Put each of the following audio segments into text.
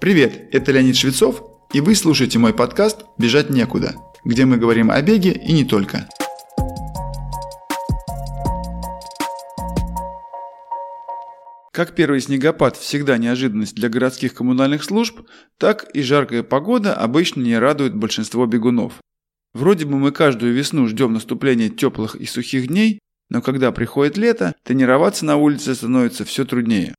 Привет, это Леонид Швецов, и вы слушаете мой подкаст «Бежать некуда», где мы говорим о беге и не только. Как первый снегопад всегда неожиданность для городских коммунальных служб, так и жаркая погода обычно не радует большинство бегунов. Вроде бы мы каждую весну ждем наступления теплых и сухих дней, но когда приходит лето, тренироваться на улице становится все труднее.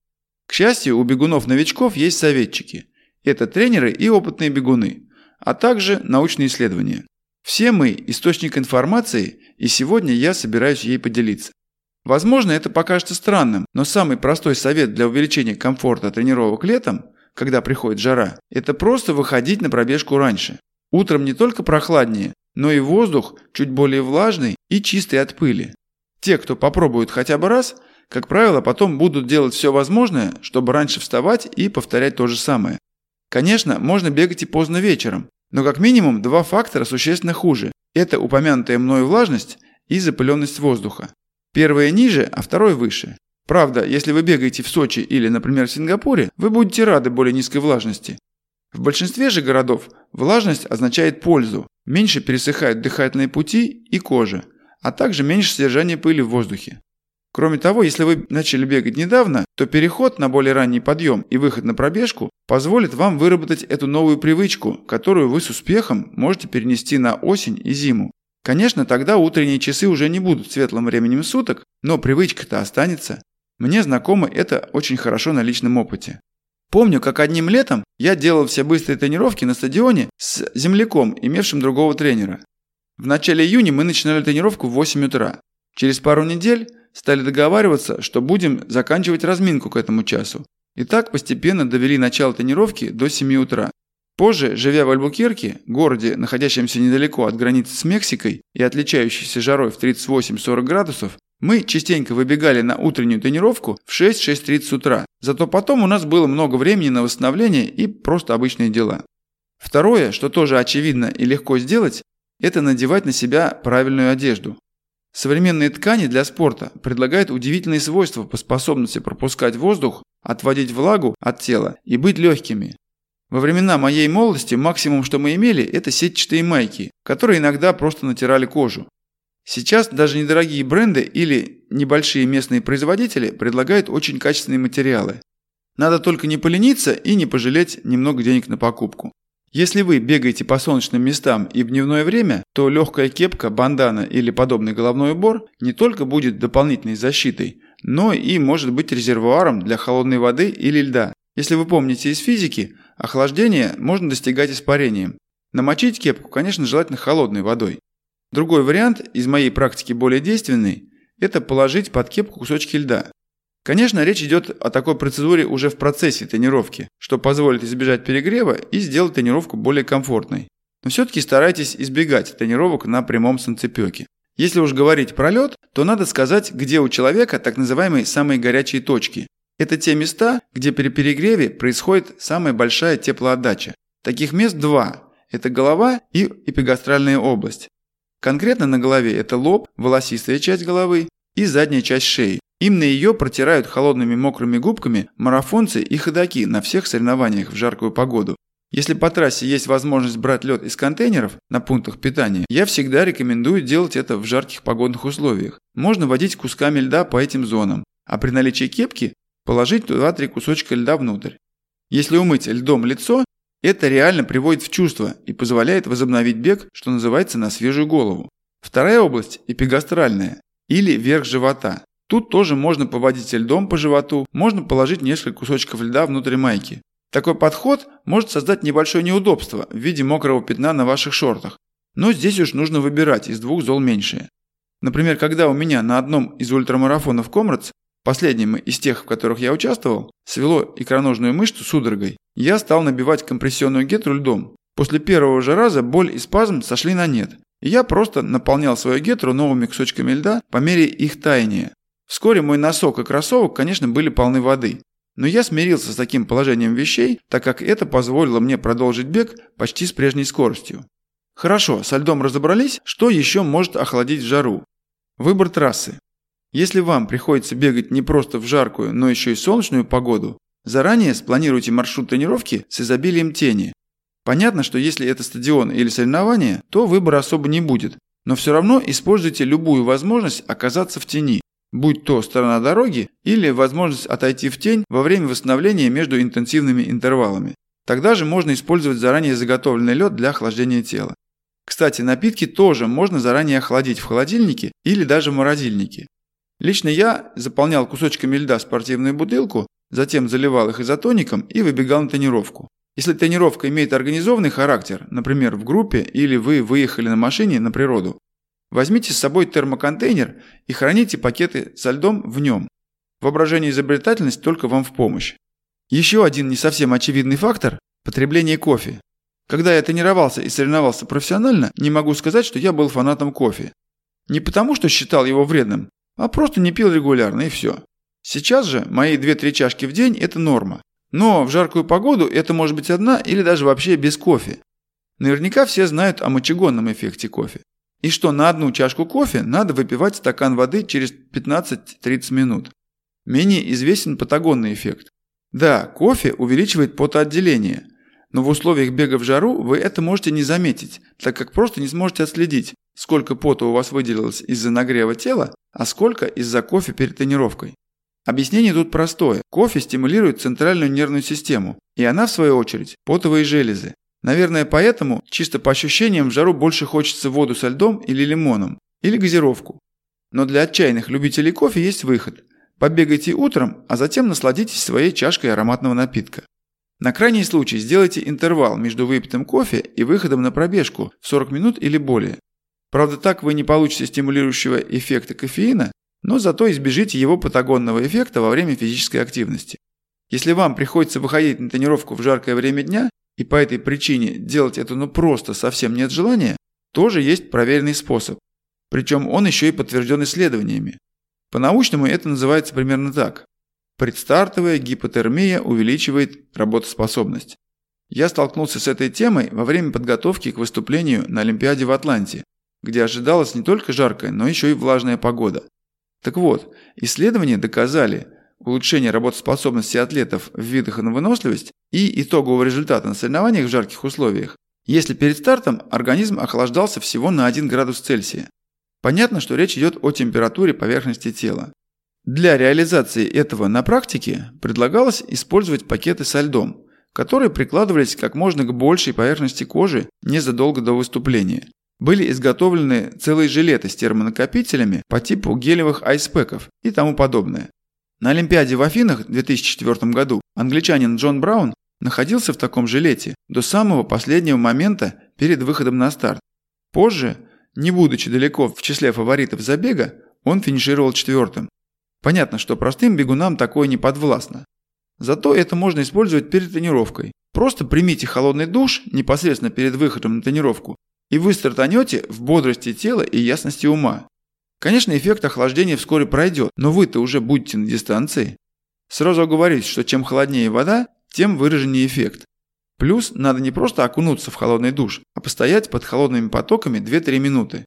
Счастью, у бегунов-новичков есть советчики – это тренеры и опытные бегуны, а также научные исследования. Все мы – источник информации, и сегодня я собираюсь ей поделиться. Возможно, это покажется странным, но самый простой совет для увеличения комфорта тренировок летом, когда приходит жара, это просто выходить на пробежку раньше. Утром не только прохладнее, но и воздух чуть более влажный и чистый от пыли. Те, кто попробует хотя бы раз, как правило, потом будут делать все возможное, чтобы раньше вставать и повторять то же самое. Конечно, можно бегать и поздно вечером, но как минимум два фактора существенно хуже. Это упомянутая мною влажность и запыленность воздуха. Первое ниже, а второе выше. Правда, если вы бегаете в Сочи или, например, в Сингапуре, вы будете рады более низкой влажности. В большинстве же городов влажность означает пользу, меньше пересыхают дыхательные пути и кожа, а также меньше содержания пыли в воздухе. Кроме того, если вы начали бегать недавно, то переход на более ранний подъем и выход на пробежку позволит вам выработать эту новую привычку, которую вы с успехом можете перенести на осень и зиму. Конечно, тогда утренние часы уже не будут светлым временем суток, но привычка-то останется. Мне знакомо это очень хорошо на личном опыте. Помню, как одним летом я делал все быстрые тренировки на стадионе с земляком, имевшим другого тренера. В начале июня мы начинали тренировку в 8 утра. Через пару недель стали договариваться, что будем заканчивать разминку к этому часу. И так постепенно довели начало тренировки до 7 утра. Позже, живя в Альбукерке, городе, находящемся недалеко от границы с Мексикой и отличающейся жарой в 38-40 градусов, мы частенько выбегали на утреннюю тренировку в 6-6.30 утра. Зато потом у нас было много времени на восстановление и просто обычные дела. Второе, что тоже очевидно и легко сделать, это надевать на себя правильную одежду. Современные ткани для спорта предлагают удивительные свойства по способности пропускать воздух, отводить влагу от тела и быть легкими. Во времена моей молодости максимум, что мы имели, это сетчатые майки, которые иногда просто натирали кожу. Сейчас даже недорогие бренды или небольшие местные производители предлагают очень качественные материалы. Надо только не полениться и не пожалеть немного денег на покупку. Если вы бегаете по солнечным местам и в дневное время, то легкая кепка, бандана или подобный головной убор не только будет дополнительной защитой, но и может быть резервуаром для холодной воды или льда. Если вы помните из физики, охлаждение можно достигать испарением. Намочить кепку, конечно, желательно холодной водой. Другой вариант, из моей практики более действенный, это положить под кепку кусочки льда. Конечно, речь идет о такой процедуре уже в процессе тренировки, что позволит избежать перегрева и сделать тренировку более комфортной. Но все-таки старайтесь избегать тренировок на прямом санцепёке. Если уж говорить про лед, то надо сказать, где у человека так называемые самые горячие точки. Это те места, где при перегреве происходит самая большая теплоотдача. Таких мест два. Это голова и эпигастральная область. Конкретно на голове это лоб, волосистая часть головы и задняя часть шеи. Именно ее протирают холодными мокрыми губками марафонцы и ходаки на всех соревнованиях в жаркую погоду. Если по трассе есть возможность брать лед из контейнеров на пунктах питания, я всегда рекомендую делать это в жарких погодных условиях. Можно водить кусками льда по этим зонам, а при наличии кепки положить 2-3 кусочка льда внутрь. Если умыть льдом лицо, это реально приводит в чувство и позволяет возобновить бег, что называется, на свежую голову. Вторая область – эпигастральная, или верх живота. Тут тоже можно поводить льдом по животу, можно положить несколько кусочков льда внутрь майки. Такой подход может создать небольшое неудобство в виде мокрого пятна на ваших шортах. Но здесь уж нужно выбирать из двух зол меньшее. Например, когда у меня на одном из ультрамарафонов Комрадс, последнем из тех, в которых я участвовал, свело икроножную мышцу судорогой, я стал набивать компрессионную гетру льдом. После первого же раза боль и спазм сошли на нет. И я просто наполнял свою гетру новыми кусочками льда по мере их таяния. Вскоре мой носок и кроссовок, конечно, были полны воды. Но я смирился с таким положением вещей, так как это позволило мне продолжить бег почти с прежней скоростью. Хорошо, со льдом разобрались, что еще может охладить жару? Выбор трассы. Если вам приходится бегать не просто в жаркую, но еще и солнечную погоду, Заранее спланируйте маршрут тренировки с изобилием тени. Понятно, что если это стадион или соревнование, то выбора особо не будет, но все равно используйте любую возможность оказаться в тени, будь то сторона дороги или возможность отойти в тень во время восстановления между интенсивными интервалами. Тогда же можно использовать заранее заготовленный лед для охлаждения тела. Кстати, напитки тоже можно заранее охладить в холодильнике или даже в морозильнике. Лично я заполнял кусочками льда спортивную бутылку, затем заливал их изотоником и выбегал на тренировку. Если тренировка имеет организованный характер, например, в группе или вы выехали на машине на природу, возьмите с собой термоконтейнер и храните пакеты со льдом в нем. Воображение и изобретательность только вам в помощь. Еще один не совсем очевидный фактор – потребление кофе. Когда я тренировался и соревновался профессионально, не могу сказать, что я был фанатом кофе. Не потому, что считал его вредным, а просто не пил регулярно и все. Сейчас же мои 2-3 чашки в день – это норма. Но в жаркую погоду это может быть одна или даже вообще без кофе. Наверняка все знают о мочегонном эффекте кофе. И что на одну чашку кофе надо выпивать стакан воды через 15-30 минут. Менее известен патагонный эффект. Да, кофе увеличивает потоотделение, но в условиях бега в жару вы это можете не заметить, так как просто не сможете отследить, сколько пота у вас выделилось из-за нагрева тела, а сколько из-за кофе перед тренировкой. Объяснение тут простое. Кофе стимулирует центральную нервную систему, и она, в свою очередь, потовые железы. Наверное, поэтому, чисто по ощущениям, в жару больше хочется воду со льдом или лимоном, или газировку. Но для отчаянных любителей кофе есть выход. Побегайте утром, а затем насладитесь своей чашкой ароматного напитка. На крайний случай сделайте интервал между выпитым кофе и выходом на пробежку в 40 минут или более. Правда, так вы не получите стимулирующего эффекта кофеина, но зато избежите его патагонного эффекта во время физической активности. Если вам приходится выходить на тренировку в жаркое время дня, и по этой причине делать это ну просто совсем нет желания, тоже есть проверенный способ. Причем он еще и подтвержден исследованиями. По-научному это называется примерно так. Предстартовая гипотермия увеличивает работоспособность. Я столкнулся с этой темой во время подготовки к выступлению на Олимпиаде в Атланте, где ожидалась не только жаркая, но еще и влажная погода. Так вот, исследования доказали улучшение работоспособности атлетов в видах на выносливость и итогового результата на соревнованиях в жарких условиях, если перед стартом организм охлаждался всего на 1 градус Цельсия. Понятно, что речь идет о температуре поверхности тела. Для реализации этого на практике предлагалось использовать пакеты со льдом, которые прикладывались как можно к большей поверхности кожи незадолго до выступления. Были изготовлены целые жилеты с термонакопителями по типу гелевых айспеков и тому подобное. На Олимпиаде в Афинах в 2004 году англичанин Джон Браун находился в таком жилете до самого последнего момента перед выходом на старт. Позже, не будучи далеко в числе фаворитов забега, он финишировал четвертым. Понятно, что простым бегунам такое не подвластно. Зато это можно использовать перед тренировкой. Просто примите холодный душ непосредственно перед выходом на тренировку и вы стартанете в бодрости тела и ясности ума. Конечно, эффект охлаждения вскоре пройдет, но вы-то уже будете на дистанции. Сразу оговорюсь, что чем холоднее вода, тем выраженнее эффект. Плюс надо не просто окунуться в холодный душ, а постоять под холодными потоками 2-3 минуты.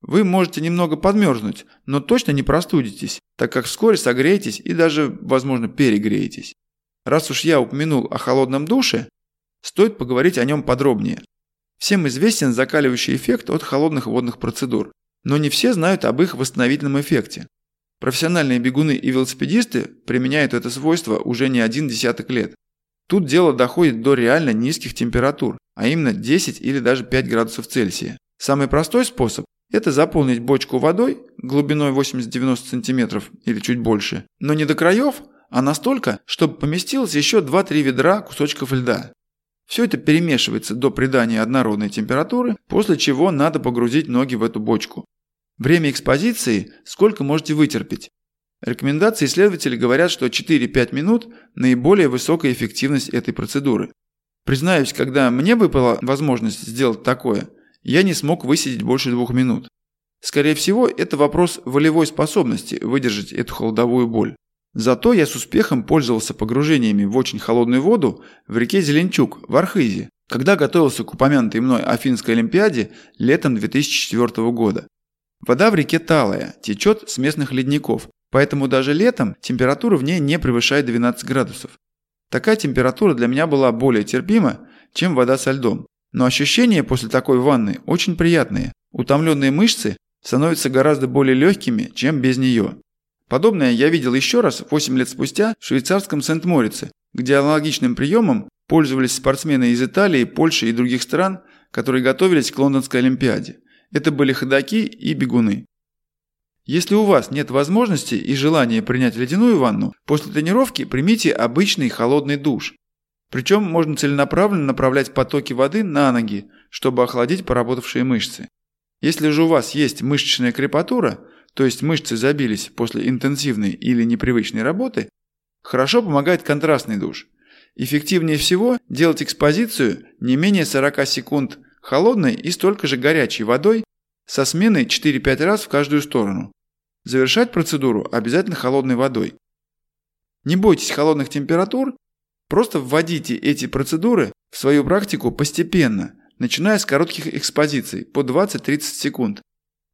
Вы можете немного подмерзнуть, но точно не простудитесь, так как вскоре согреетесь и даже, возможно, перегреетесь. Раз уж я упомянул о холодном душе, стоит поговорить о нем подробнее. Всем известен закаливающий эффект от холодных водных процедур, но не все знают об их восстановительном эффекте. Профессиональные бегуны и велосипедисты применяют это свойство уже не один десяток лет. Тут дело доходит до реально низких температур, а именно 10 или даже 5 градусов Цельсия. Самый простой способ – это заполнить бочку водой глубиной 80-90 см или чуть больше, но не до краев, а настолько, чтобы поместилось еще 2-3 ведра кусочков льда. Все это перемешивается до придания однородной температуры, после чего надо погрузить ноги в эту бочку. Время экспозиции сколько можете вытерпеть. Рекомендации исследователей говорят, что 4-5 минут – наиболее высокая эффективность этой процедуры. Признаюсь, когда мне выпала возможность сделать такое, я не смог высидеть больше двух минут. Скорее всего, это вопрос волевой способности выдержать эту холодовую боль. Зато я с успехом пользовался погружениями в очень холодную воду в реке Зеленчук в Архизе, когда готовился к упомянутой мной Афинской Олимпиаде летом 2004 года. Вода в реке талая, течет с местных ледников, поэтому даже летом температура в ней не превышает 12 градусов. Такая температура для меня была более терпима, чем вода со льдом. Но ощущения после такой ванны очень приятные. Утомленные мышцы становятся гораздо более легкими, чем без нее. Подобное я видел еще раз 8 лет спустя в швейцарском Сент-Морице, где аналогичным приемом пользовались спортсмены из Италии, Польши и других стран, которые готовились к Лондонской Олимпиаде. Это были ходаки и бегуны. Если у вас нет возможности и желания принять ледяную ванну, после тренировки примите обычный холодный душ. Причем можно целенаправленно направлять потоки воды на ноги, чтобы охладить поработавшие мышцы. Если же у вас есть мышечная крепатура, то есть мышцы забились после интенсивной или непривычной работы, хорошо помогает контрастный душ. Эффективнее всего делать экспозицию не менее 40 секунд холодной и столько же горячей водой со сменой 4-5 раз в каждую сторону. Завершать процедуру обязательно холодной водой. Не бойтесь холодных температур, просто вводите эти процедуры в свою практику постепенно, начиная с коротких экспозиций по 20-30 секунд.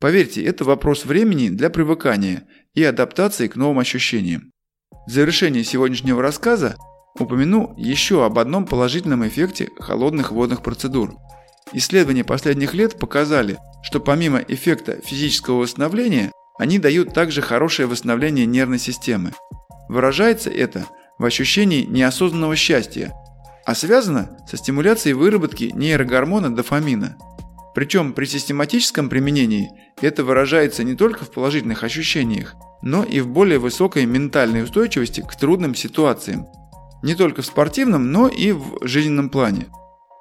Поверьте, это вопрос времени для привыкания и адаптации к новым ощущениям. В завершении сегодняшнего рассказа упомяну еще об одном положительном эффекте холодных водных процедур. Исследования последних лет показали, что помимо эффекта физического восстановления, они дают также хорошее восстановление нервной системы. Выражается это в ощущении неосознанного счастья, а связано со стимуляцией выработки нейрогормона дофамина. Причем при систематическом применении это выражается не только в положительных ощущениях, но и в более высокой ментальной устойчивости к трудным ситуациям. Не только в спортивном, но и в жизненном плане.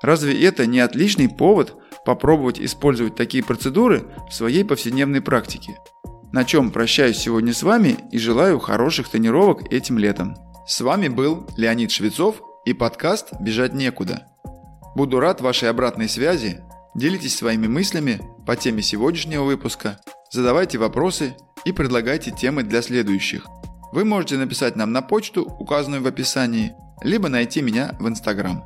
Разве это не отличный повод попробовать использовать такие процедуры в своей повседневной практике? На чем прощаюсь сегодня с вами и желаю хороших тренировок этим летом. С вами был Леонид Швецов и подкаст «Бежать некуда». Буду рад вашей обратной связи, делитесь своими мыслями по теме сегодняшнего выпуска, задавайте вопросы и предлагайте темы для следующих. Вы можете написать нам на почту, указанную в описании, либо найти меня в Инстаграм.